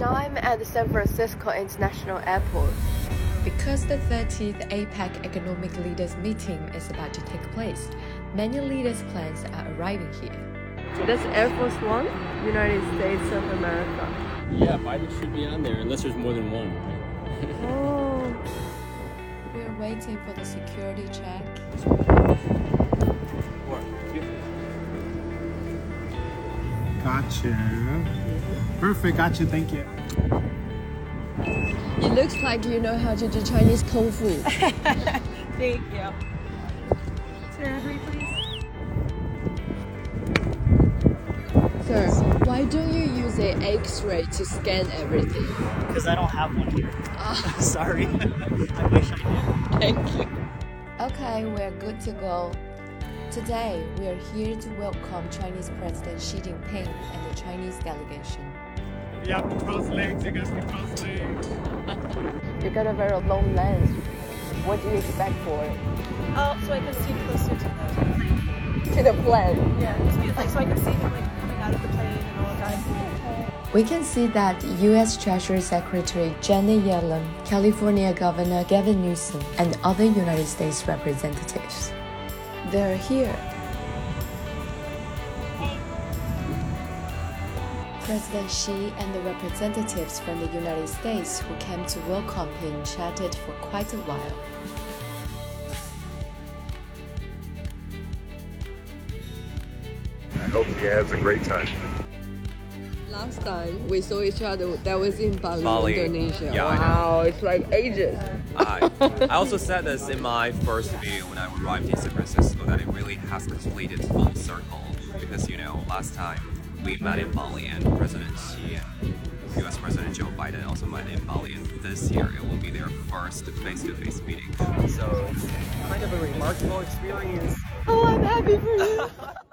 Now I'm at the San Francisco International Airport. Because the 30th APEC Economic Leaders Meeting is about to take place, many leaders' plans are arriving here. That's Air Force One, United States of America. Yeah, Biden should be on there unless there's more than one. Oh, We're waiting for the security check. Gotcha. Perfect, gotcha, thank you. it looks like you know how to do Chinese kung fu. Thank you. Sir, please. Sir, why don't you use an X-ray to scan everything? Because I don't have one here. Ah. Sorry. I wish I did. Thank you. Okay, we're good to go. Today, we are here to welcome Chinese President Xi Jinping and the Chinese delegation. You have to cross legs, you guys can cross. You got a very long lens. What do you expect for it? Oh, so I can see closer to the plane. To the plane. Yeah, just like so I can see him like coming out of the plane and all that. We can see that U.S. Treasury Secretary Janet Yellen, California Governor Gavin Newsom, and other United States representatives. They're here. President Xi and the representatives from the United States who came to welcome him chatted for quite a while. I hope he has a great time. Last time we saw each other, that was in Bali, Bali. Indonesia. Yeah, wow, it's like ages. I, I also said this in my first video when I arrived in San Francisco that it really has completed full circle because you know last time we met in Bali and President Xi and U.S. President Joe Biden also met in Bali and this year it will be their first face-to-face meeting. So it's kind of a remarkable experience. Oh, I'm happy for you.